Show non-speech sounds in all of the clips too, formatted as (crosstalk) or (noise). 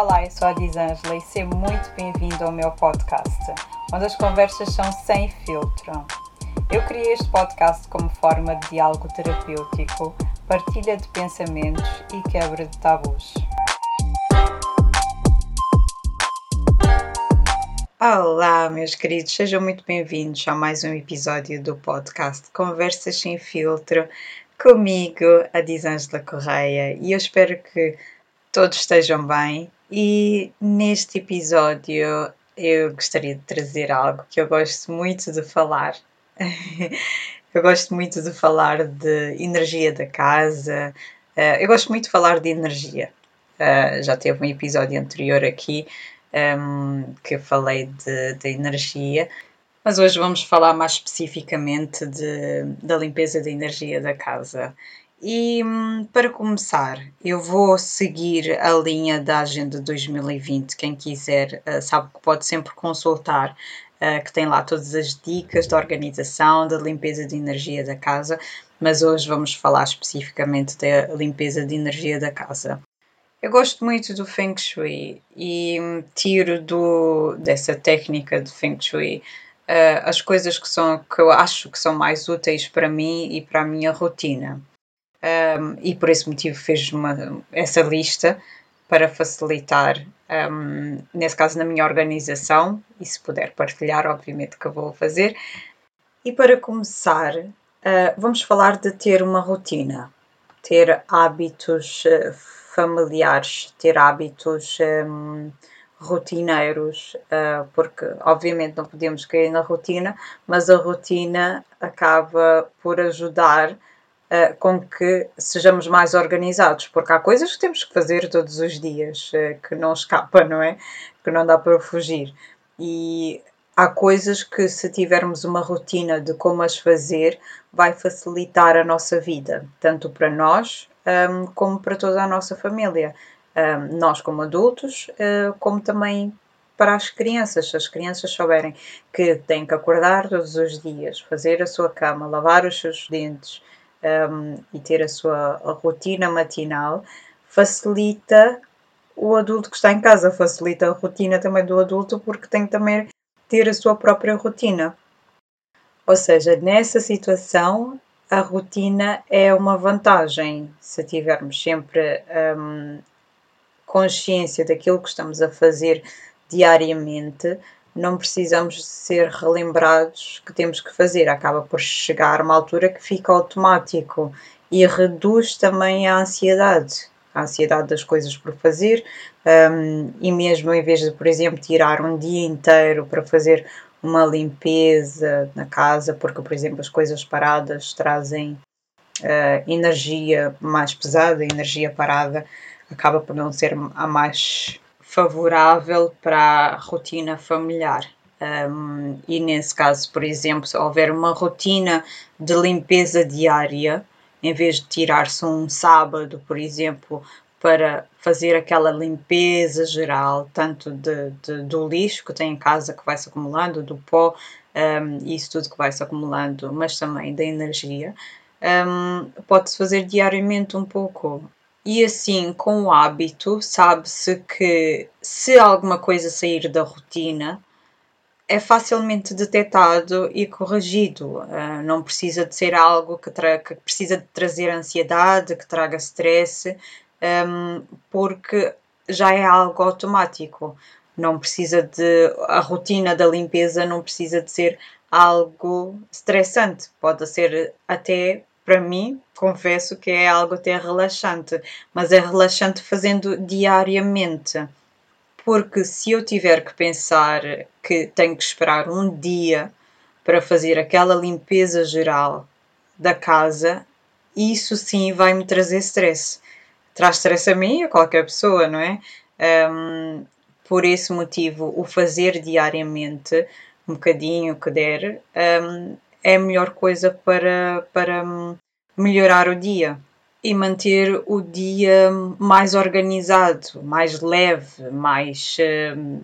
Olá, eu sou a Disângela e seja muito bem-vindo ao meu podcast, onde as conversas são sem filtro. Eu criei este podcast como forma de diálogo terapêutico, partilha de pensamentos e quebra de tabus. Olá, meus queridos, sejam muito bem-vindos a mais um episódio do podcast Conversas Sem Filtro, comigo, a Disângela Correia, e eu espero que todos estejam bem. E neste episódio eu gostaria de trazer algo que eu gosto muito de falar. (laughs) eu gosto muito de falar de energia da casa, eh, eu gosto muito de falar de energia. Eh, já teve um episódio anterior aqui um, que eu falei de, de energia, mas hoje vamos falar mais especificamente de, da limpeza da energia da casa. E hum, para começar, eu vou seguir a linha da Agenda 2020. Quem quiser uh, sabe que pode sempre consultar, uh, que tem lá todas as dicas da organização, da limpeza de energia da casa, mas hoje vamos falar especificamente da limpeza de energia da casa. Eu gosto muito do Feng Shui e tiro do, dessa técnica de Feng Shui uh, as coisas que, são, que eu acho que são mais úteis para mim e para a minha rotina. Um, e por esse motivo fez uma, essa lista para facilitar, um, nesse caso, na minha organização, e se puder partilhar, obviamente que vou fazer. E para começar, uh, vamos falar de ter uma rotina, ter hábitos uh, familiares, ter hábitos um, rotineiros, uh, porque obviamente não podemos cair na rotina, mas a rotina acaba por ajudar uh, com que sejamos mais organizados, porque há coisas que temos que fazer todos os dias, uh, que não escapa, não é? Que não dá para fugir. E há coisas que, se tivermos uma rotina de como as fazer, vai facilitar a nossa vida, tanto para nós um, como para toda a nossa família. Um, nós, como adultos, uh, como também para as crianças. Se as crianças souberem que têm que acordar todos os dias, fazer a sua cama, lavar os seus dentes um, e ter a sua rotina matinal, facilita o adulto que está em casa, facilita a rotina também do adulto, porque tem também ter a sua própria rotina. Ou seja, nessa situação, a rotina é uma vantagem. Se tivermos sempre um, consciência daquilo que estamos a fazer diariamente, não precisamos ser relembrados que temos que fazer. Acaba por chegar uma altura que fica automático e reduz também a ansiedade. A ansiedade das coisas por fazer, um, e mesmo em vez de, por exemplo, tirar um dia inteiro para fazer uma limpeza na casa, porque, por exemplo, as coisas paradas trazem uh, energia mais pesada, energia parada acaba por não ser a mais favorável para a rotina familiar. Um, e nesse caso, por exemplo, se houver uma rotina de limpeza diária, em vez de tirar-se um sábado, por exemplo, para fazer aquela limpeza geral, tanto de, de, do lixo que tem em casa que vai se acumulando, do pó, um, isso tudo que vai se acumulando, mas também da energia, um, pode-se fazer diariamente um pouco. E assim, com o hábito, sabe-se que se alguma coisa sair da rotina, é facilmente detectado e corrigido. Uh, não precisa de ser algo que, que, precisa de trazer ansiedade, que traga stress, um, porque já é algo automático. Não precisa de. A rotina da limpeza não precisa de ser algo estressante. Pode ser até, para mim, confesso que é algo até relaxante, mas é relaxante fazendo diariamente. Porque se eu tiver que pensar que tenho que esperar um dia para fazer aquela limpeza geral da casa, isso sim vai me trazer stress traz stress a mim e a qualquer pessoa, não é? Um, por esse motivo, o fazer diariamente, um bocadinho que der, um, é a melhor coisa para, para melhorar o dia e manter o dia mais organizado, mais leve, mais um,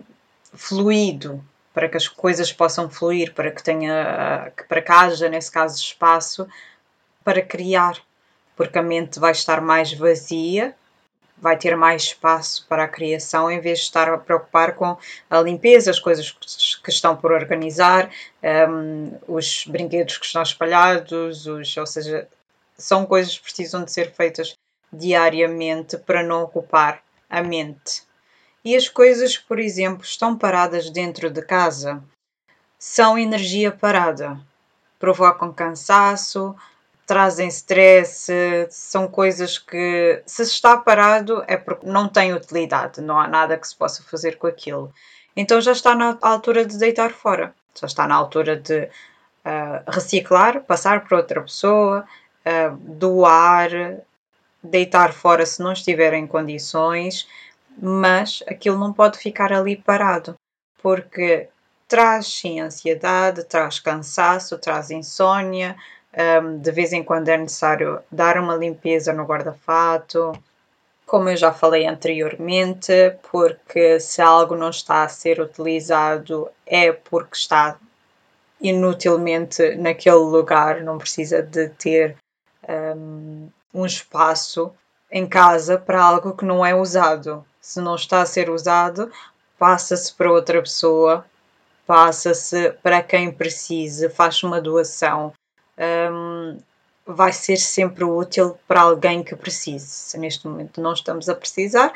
fluido, para que as coisas possam fluir, para que tenha, para que haja, nesse caso, espaço para criar porque a mente vai estar mais vazia vai ter mais espaço para a criação em vez de estar a preocupar com a limpeza, as coisas que estão por organizar, um, os brinquedos que estão espalhados, os, ou seja, são coisas que precisam de ser feitas diariamente para não ocupar a mente. E as coisas, por exemplo, estão paradas dentro de casa, são energia parada, provocam cansaço, trazem stress, são coisas que, se está parado, é porque não tem utilidade, não há nada que se possa fazer com aquilo. Então já está na altura de deitar fora, já está na altura de uh, reciclar, passar para outra pessoa, uh, doar, deitar fora se não estiver em condições, mas aquilo não pode ficar ali parado, porque traz sim ansiedade, traz cansaço, traz insônia, um, de vez em quando é necessário dar uma limpeza no guarda-fato, como eu já falei anteriormente, porque se algo não está a ser utilizado é porque está inutilmente naquele lugar, não precisa de ter um, um espaço em casa para algo que não é usado. Se não está a ser usado, passa-se para outra pessoa, passa-se para quem precise, faz uma doação, um, vai ser sempre útil para alguém que precise. Se neste momento não estamos a precisar,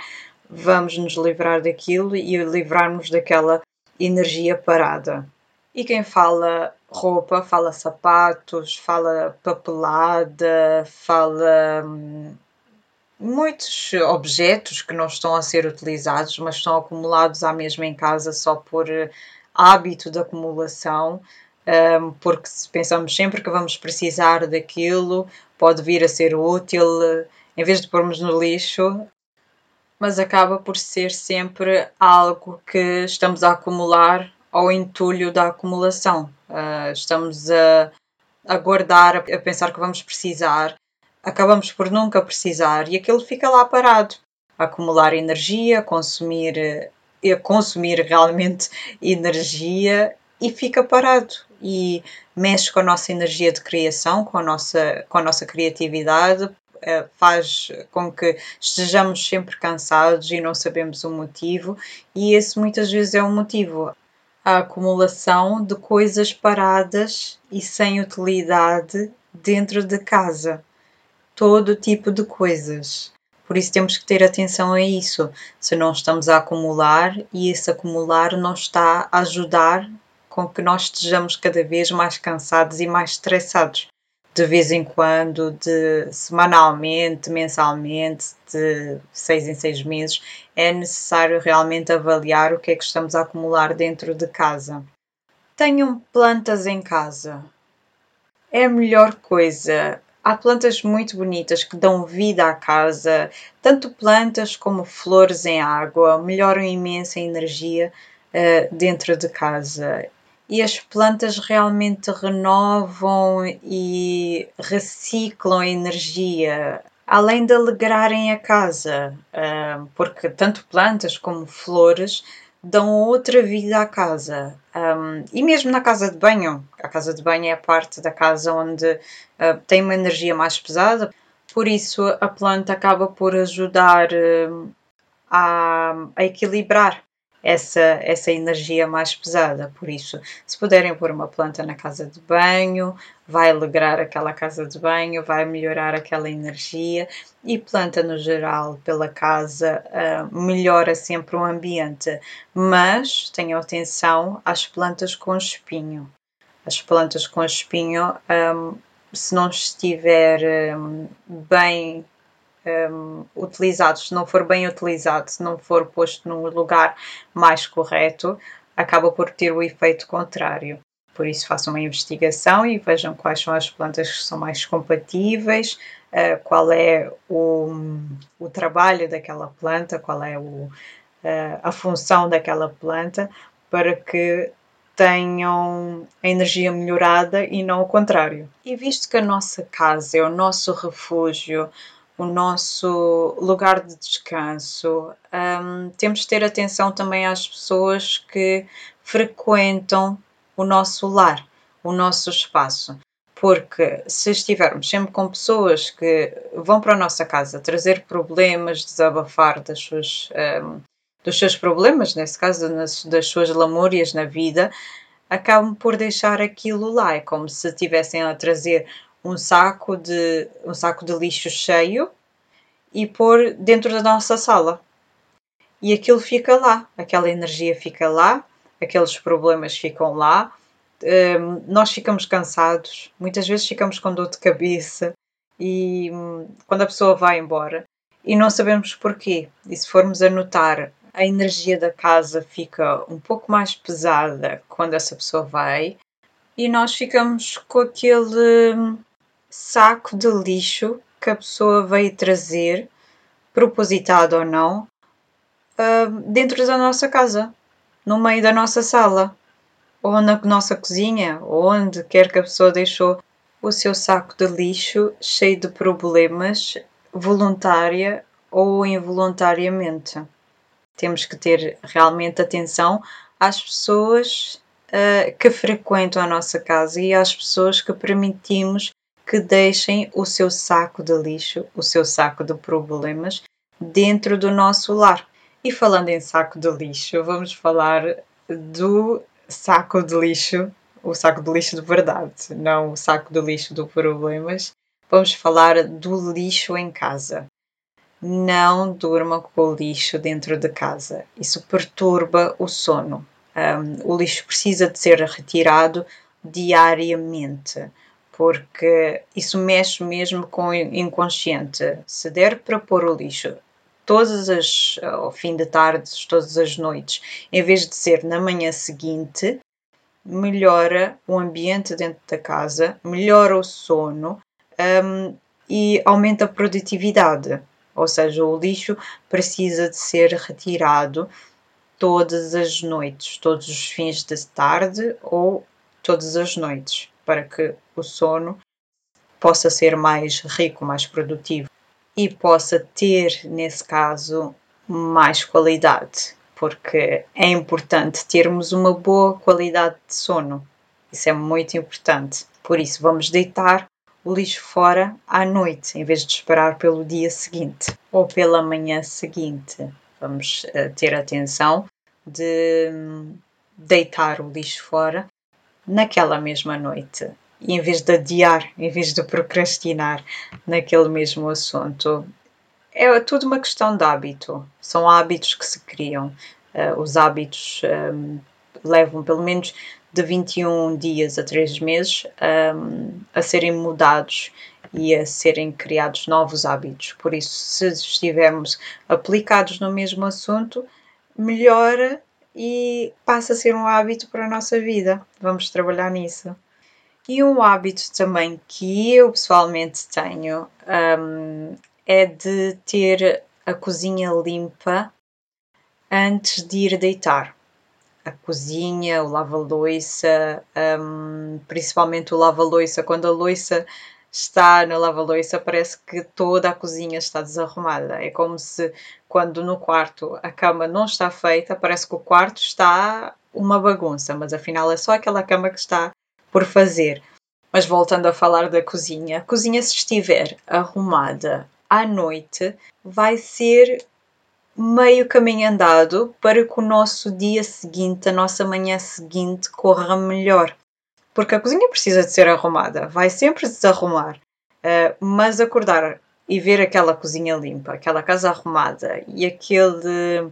vamos nos livrar daquilo e livrarmos daquela energia parada. E quem fala roupa, fala sapatos, fala papelada, fala hum, muitos objetos que não estão a ser utilizados, mas estão acumulados à mesma em casa só por hábito de acumulação um, porque se pensamos sempre que vamos precisar daquilo, pode vir a ser útil, em vez de pormos no lixo, mas acaba por ser sempre algo que estamos a acumular ao entulho da acumulação. Uh, estamos a, a guardar, a, pensar que vamos precisar, acabamos por nunca precisar e aquilo fica lá parado, acumular energia, consumir, a consumir realmente (laughs) energia e fica parado e mexe com a nossa energia de criação, com a nossa, com a nossa criatividade, eh, faz com que estejamos sempre cansados e não sabemos o motivo, e esse muitas vezes é o motivo. A acumulação de coisas paradas e sem utilidade dentro de casa. Todo tipo de coisas. Por isso temos que ter atenção a isso. Se não estamos a acumular e esse acumular não está a ajudar com que nós estejamos cada vez mais cansados e mais estressados. De vez em quando, de semanalmente, mensalmente, de seis em seis meses, é necessário realmente avaliar o que é que estamos a acumular dentro de casa. Tenham plantas em casa. É a melhor coisa. Há plantas muito bonitas que dão vida à casa, tanto plantas como flores em água, melhoram imensa a energia uh, dentro de casa e as plantas realmente renovam e reciclam energia, além de alegrarem a casa, ah, porque tanto plantas como flores dão outra vida à casa. Um, e mesmo na casa de banho, a casa de banho é a parte da casa onde uh, tem uma energia mais pesada, por isso a planta acaba por ajudar a, a equilibrar essa, essa energia mais pesada. Por isso, se puderem pôr uma planta na casa de banho, vai alegrar aquela casa de banho, vai melhorar aquela energia e planta no geral pela casa uh, melhora sempre o ambiente. Mas tenham atenção às plantas com espinho. As plantas com espinho, um, se não estiver um, bem um, utilizado, se não for bem utilizado, se não for posto num lugar mais correto, acaba por ter o efeito contrário. Por isso, façam uma investigação e vejam quais são as plantas que são mais compatíveis, uh, qual é o, o trabalho daquela planta, qual é o, uh, a função daquela planta, para que tenham a energia melhorada e não o contrário. E visto que a nossa casa é o nosso refúgio, o nosso lugar de descanso. Um, temos de ter atenção também às pessoas que frequentam o nosso lar, o nosso espaço, Porque se estivermos sempre com pessoas que vão para a nossa casa trazer problemas, desabafar das suas, um, dos seus problemas, nesse caso nas, das suas lamúrias na vida, acabam por deixar aquilo lá. É como se estivessem a trazer um saco de, um saco de lixo cheio e pôr dentro da nossa sala. E aquilo fica lá, aquela energia fica lá, aqueles problemas ficam lá, um, nós ficamos cansados, muitas vezes ficamos com dor de cabeça e um, quando a pessoa vai embora e não sabemos porquê. E se formos a notar, a energia da casa fica um pouco mais pesada quando essa pessoa vai e nós ficamos com aquele hum, saco de lixo que a pessoa veio trazer, propositado ou não, hum, dentro da nossa casa, no meio da nossa sala ou na nossa cozinha, onde quer que a pessoa deixou o seu saco de lixo cheio de problemas, voluntária ou involuntariamente. Temos que ter realmente atenção às pessoas uh, que frequentam a nossa casa e às pessoas que permitimos que deixem o seu saco de lixo, o seu saco de problemas dentro do nosso lar. E falando em saco de lixo, vamos falar do saco de lixo, o saco de lixo de verdade, não o saco de lixo do problemas. Vamos falar do lixo em casa. Não durma com o lixo dentro de casa. Isso perturba o sono. Um, o lixo precisa de ser retirado diariamente, porque isso mexe mesmo com o inconsciente. Se der para pôr o lixo todas as, ao fim de tarde, todas as noites, em vez de ser na manhã seguinte, melhora o ambiente dentro da casa, melhora o sono um, e aumenta a produtividade. Ou seja, o lixo precisa de ser retirado todas as noites, todos os fins de tarde ou todas as noites, para que o sono possa ser mais rico, mais produtivo e possa ter, nesse caso, mais qualidade, porque é importante termos uma boa qualidade de sono. Isso é muito importante. Por isso, vamos deitar o lixo fora à noite, em vez de esperar pelo dia seguinte ou pela manhã seguinte. Vamos uh, ter atenção de hum, deitar o lixo fora naquela mesma noite e em vez de adiar, em vez de procrastinar naquele mesmo assunto. É tudo uma questão de hábito. São hábitos que se criam. Uh, os hábitos um, levam pelo menos de 21 dias a 3 meses um, a serem mudados e a serem criados novos hábitos. Por isso, se estivermos aplicados no mesmo assunto, melhora e passa a ser um hábito para a nossa vida. Vamos trabalhar nisso. E um hábito também que eu pessoalmente tenho um, é de ter a cozinha limpa antes de ir deitar. A cozinha, o lava-loiça, um, principalmente o lava-loiça, quando a loiça está na lava-loiça, parece que toda a cozinha está desarrumada. É como se, quando no quarto a cama não está feita, parece que o quarto está uma bagunça, mas afinal é só aquela cama que está por fazer. Mas voltando a falar da cozinha, a cozinha, se estiver arrumada à noite, vai ser meio caminho andado para que o nosso dia seguinte, a nossa manhã seguinte, corra melhor. Porque a cozinha precisa de ser arrumada, vai sempre desarrumar, uh, mas acordar e ver aquela cozinha limpa, aquela casa arrumada e aquele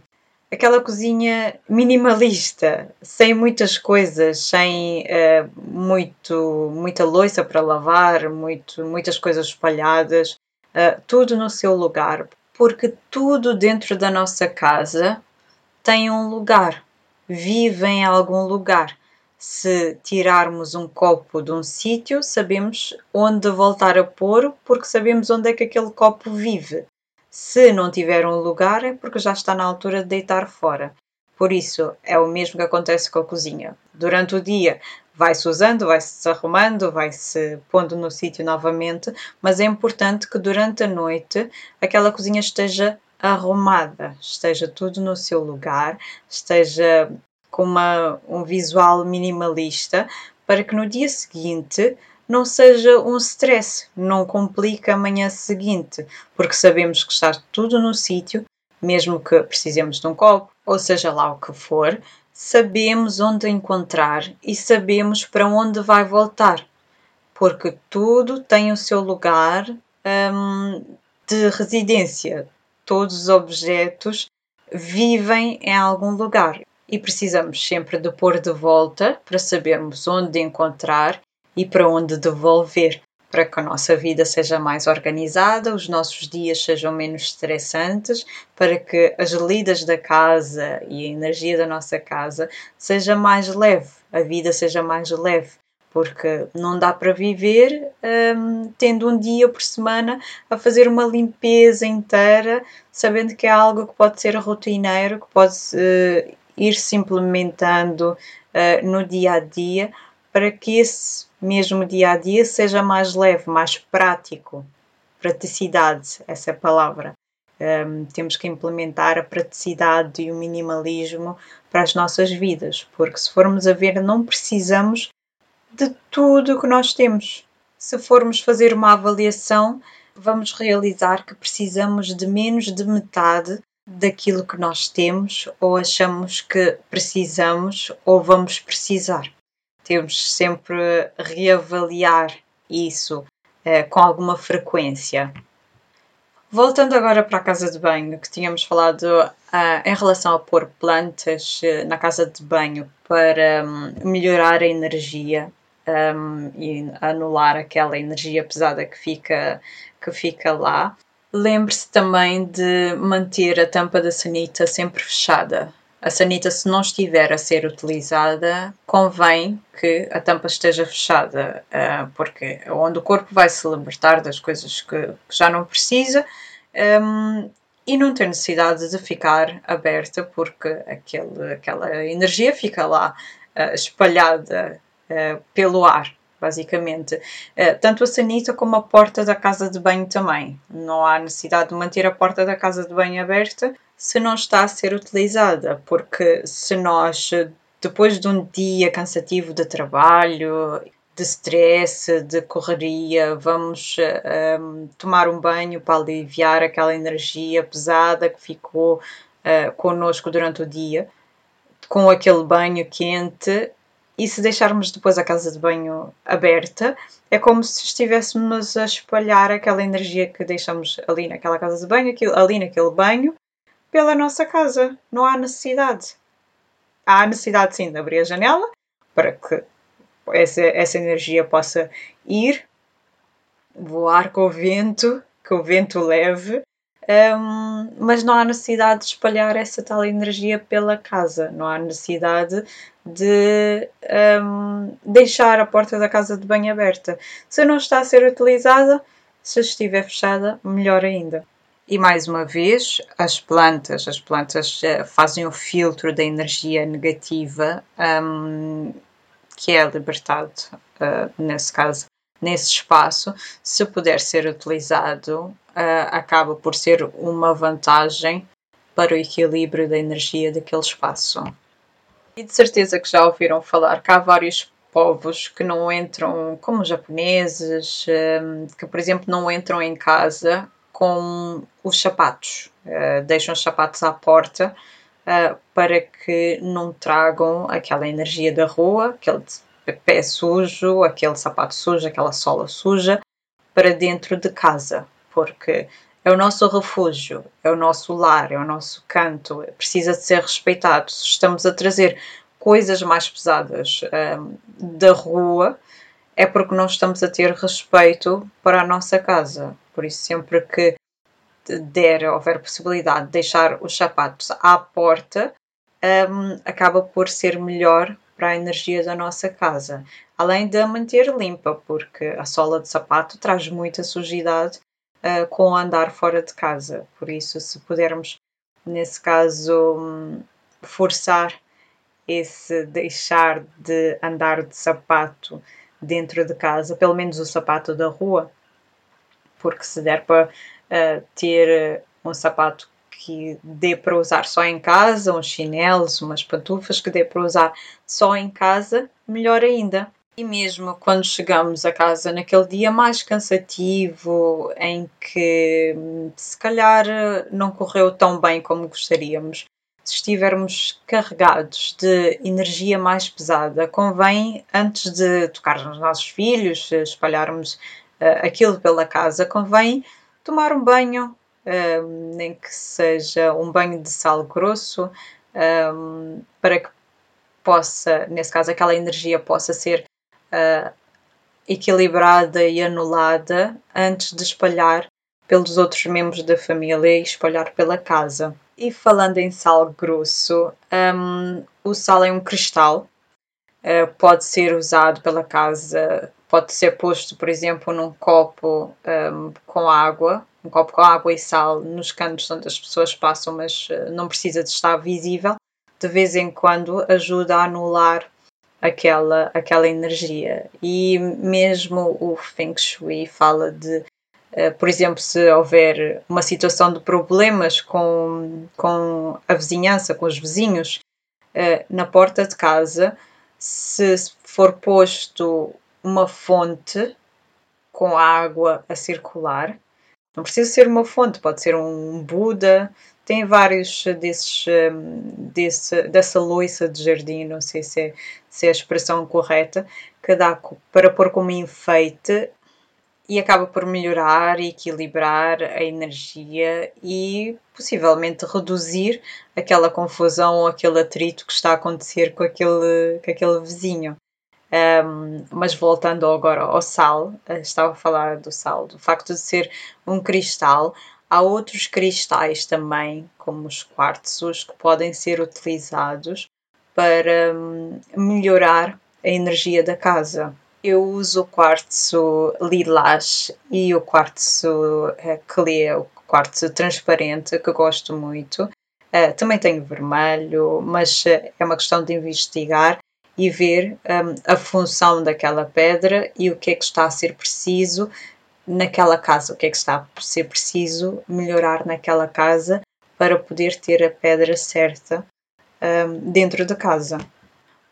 aquela cozinha minimalista, sem muitas coisas, sem uh, muito, muita louça para lavar, muito, muitas coisas espalhadas, uh, tudo no seu lugar, porque tudo dentro da nossa casa tem um lugar, vive em algum lugar. Se tirarmos um copo de um sítio, sabemos onde voltar a pôr, porque sabemos onde é que aquele copo vive. Se não tiver um lugar, é porque já está na altura de deitar fora. Por isso, é o mesmo que acontece com a cozinha. Durante o dia vai-se usando, vai-se desarrumando, vai-se pondo no sítio novamente, mas é importante que durante a noite aquela cozinha esteja arrumada, esteja tudo no seu lugar, esteja com uma, um visual minimalista, para que no dia seguinte não seja um stress, não complica a manhã seguinte, porque sabemos que está tudo no sítio, mesmo que precisemos de um copo, ou seja lá o que for, sabemos onde encontrar e sabemos para onde vai voltar, porque tudo tem o seu lugar hum, de residência. Todos os objetos vivem em algum lugar e precisamos sempre de pôr de volta para sabermos onde encontrar e para onde devolver, para que a nossa vida seja mais organizada, os nossos dias sejam menos estressantes, para que as lidas da casa e a energia da nossa casa seja mais leve, a vida seja mais leve. Porque não dá para viver hum, tendo um dia por semana a fazer uma limpeza inteira, sabendo que é algo que pode ser rotineiro, que pode uh, ir se implementando uh, no dia a dia, para que esse mesmo dia a dia seja mais leve, mais prático. Praticidade, essa é a palavra. Um, temos que implementar a praticidade e o minimalismo para as nossas vidas, porque se formos a ver, não precisamos de tudo que nós temos. Se formos fazer uma avaliação, vamos realizar que precisamos de menos de metade daquilo que nós temos ou achamos que precisamos ou vamos precisar temos sempre reavaliar isso eh, com alguma frequência. Voltando agora para a casa de banho, que tínhamos falado uh, em relação a pôr plantas uh, na casa de banho para um, melhorar a energia um, e anular aquela energia pesada que fica, que fica lá. Lembre-se também de manter a tampa da sanita sempre fechada. A sanita, se não estiver a ser utilizada, convém que a tampa esteja fechada, uh, porque onde o corpo vai se libertar das coisas que, já não precisa um, e não tem necessidade de ficar aberta, porque aquele, aquela energia fica lá uh, espalhada uh, pelo ar basicamente. tanto a sanita como a porta da casa de banho também. Não há necessidade de manter a porta da casa de banho aberta se não está a ser utilizada, porque se nós, depois de um dia cansativo de trabalho, de stress, de correria, vamos um, tomar um banho para aliviar aquela energia pesada que ficou uh, connosco durante o dia, com aquele banho quente, e se deixarmos depois a casa de banho aberta, é como se estivéssemos a espalhar aquela energia que deixamos ali naquela casa de banho, ali naquele banho, pela nossa casa. Não há necessidade. Há necessidade sim de abrir a janela para que essa, essa energia possa ir, voar com o vento, que o vento leve, um, mas não há necessidade de espalhar essa tal energia pela casa, não há necessidade de um, deixar a porta da casa de banho aberta. Se não está a ser utilizada, se estiver fechada, melhor ainda. E mais uma vez, as plantas, as plantas uh, fazem o filtro da energia negativa um, que é libertado, uh, nesse caso, nesse espaço. Se puder ser utilizado, uh, acaba por ser uma vantagem para o equilíbrio da energia daquele espaço. E de certeza que já ouviram falar que há vários povos que não entram, como os japoneses, que por exemplo não entram em casa com os sapatos. Uh, deixam os sapatos à porta uh, para que não tragam aquela energia da rua, aquele pé sujo, aquele sapato sujo, aquela sola suja, para dentro de casa, porque é o nosso refúgio, é o nosso lar, é o nosso canto, precisa de ser respeitado. Se estamos a trazer coisas mais pesadas um, da rua, é porque não estamos a ter respeito para a nossa casa. Por isso, sempre que der, houver possibilidade de deixar os sapatos à porta, um, acaba por ser melhor para a energia da nossa casa. Além de a manter limpa, porque a sola de sapato traz muita sujidade uh, com andar fora de casa. Por isso, se pudermos, nesse caso, um, forçar esse deixar de andar de sapato dentro de casa, pelo menos o sapato da rua, porque se der para uh, ter um sapato que dê para usar só em casa, uns chinelos, umas pantufas que dê para usar só em casa, melhor ainda. E mesmo quando chegamos a casa naquele dia mais cansativo, em que se calhar não correu tão bem como gostaríamos, se estivermos carregados de energia mais pesada, convém, antes de tocar nos nossos filhos, espalharmos uh, aquilo pela casa, convém tomar um banho, nem que seja um banho de sal grosso, um, para que possa, nesse caso, aquela energia possa ser uh, equilibrada e anulada antes de espalhar pelos outros membros da família e espalhar pela casa. E falando em sal grosso, um, o sal é um cristal, uh, pode ser usado pela casa, pode ser posto, por exemplo, num copo um, com água, um copo com água e sal nos cantos onde as pessoas passam, mas uh, não precisa de estar visível. De vez em quando ajuda a anular aquela, aquela energia. E mesmo o Feng Shui fala de eh, por exemplo, se houver uma situação de problemas com, com a vizinhança, com os vizinhos, uh, na porta de casa, se for posto uma fonte com água a circular, não precisa ser uma fonte, pode ser um Buda, tem vários desses, desse, dessa loiça de jardim, não sei se é, se é a expressão correta, que dá para pôr como enfeite e acaba por melhorar e equilibrar a energia e possivelmente reduzir aquela confusão ou aquele atrito que está a acontecer com aquele, com aquele vizinho. Um, mas voltando agora ao sal, eh, estava a falar do sal, do facto de ser um cristal, há outros cristais também, como os quartzos, que podem ser utilizados para um, melhorar a energia da casa. Eu uso o quartzo lilás e o quartzo uh, clear, o quartzo transparente, que gosto muito. Uh, também tenho vermelho, mas uh, é uma questão de investigar e ver um, a função daquela pedra e o que é que está a ser preciso naquela casa, o que é que está a ser preciso melhorar naquela casa para poder ter a pedra certa um, dentro da casa.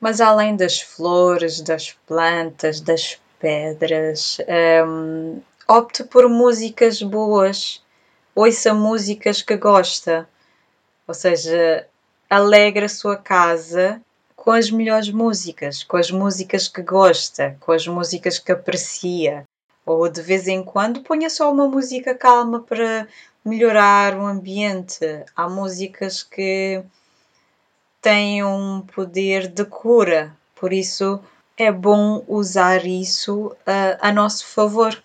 Mas além das flores, das plantas, das pedras, um, opte por músicas boas, ouça músicas que gosta, ou seja, alegre a sua casa com as melhores músicas, com as músicas que gosta, com as músicas que aprecia, ou de vez em quando ponha só uma música calma para melhorar o ambiente. Há músicas que tem um poder de cura, por isso é bom usar isso uh, a nosso favor.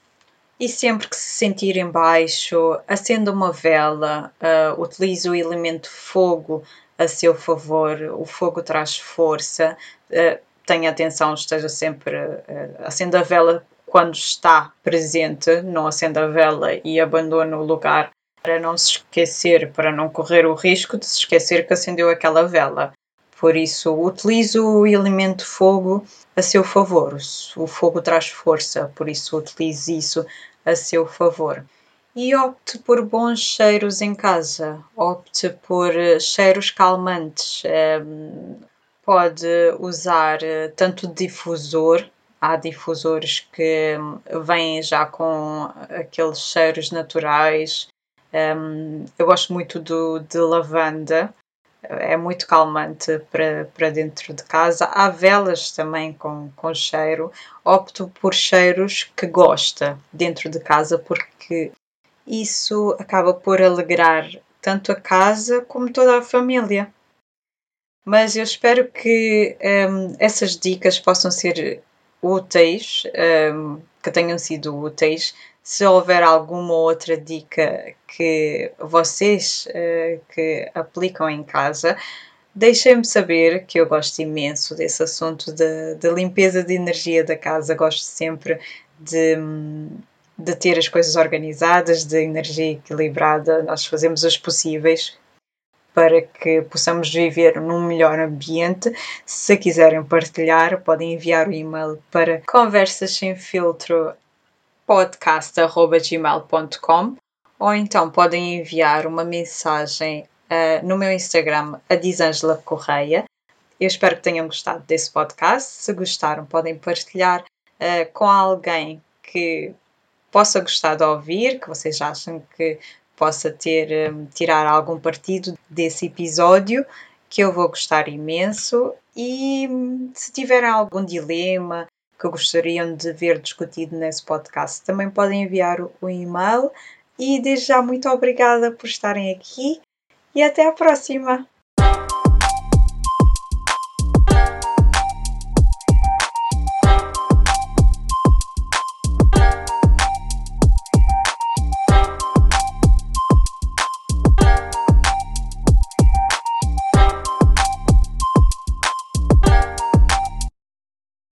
E sempre que se sentir em baixo, acenda uma vela, uh, utilize o elemento fogo a seu favor. O fogo traz força. Uh, tenha atenção, esteja sempre. Uh, acenda a vela quando está presente, não acenda a vela e abandone o lugar para não se esquecer, para não correr o risco de se esquecer que acendeu aquela vela. Por isso, utilize o elemento fogo a seu favor. O fogo traz força, por isso, utilize isso a seu favor. E opte por bons cheiros em casa, opte por eh, cheiros calmantes. Ehm, pode usar eh, tanto difusor, há difusores que hum, vêm já com aqueles cheiros naturais, um, eu gosto muito do, de lavanda, é muito calmante para, para dentro de casa. Há velas também com, com cheiro. Opto por cheiros que gosta dentro de casa porque isso acaba por alegrar tanto a casa como toda a família. Mas eu espero que um, essas dicas possam ser úteis, um, que tenham sido úteis se houver alguma outra dica que vocês uh, que aplicam em casa, deixem-me saber que eu gosto imenso desse assunto de, de, limpeza de energia da casa. Gosto sempre de, de ter as coisas organizadas, de energia equilibrada. Nós fazemos os possíveis para que possamos viver num melhor ambiente. Se quiserem partilhar, podem enviar o e-mail para conversas sem filtro podcast.gmail.com ou então podem enviar uma mensagem uh, no meu Instagram, a Disângela Correia, Eu espero que tenham gostado desse podcast. Se gostaram, podem partilhar uh, com alguém que possa gostar de ouvir, que vocês acham que possa ter, um, tirar algum partido desse episódio, que eu vou gostar imenso. E hum, se tiverem algum dilema que gostariam de ver discutido nesse podcast, também podem enviar o e-mail. E desde já muito obrigada por estarem aqui e até a próxima!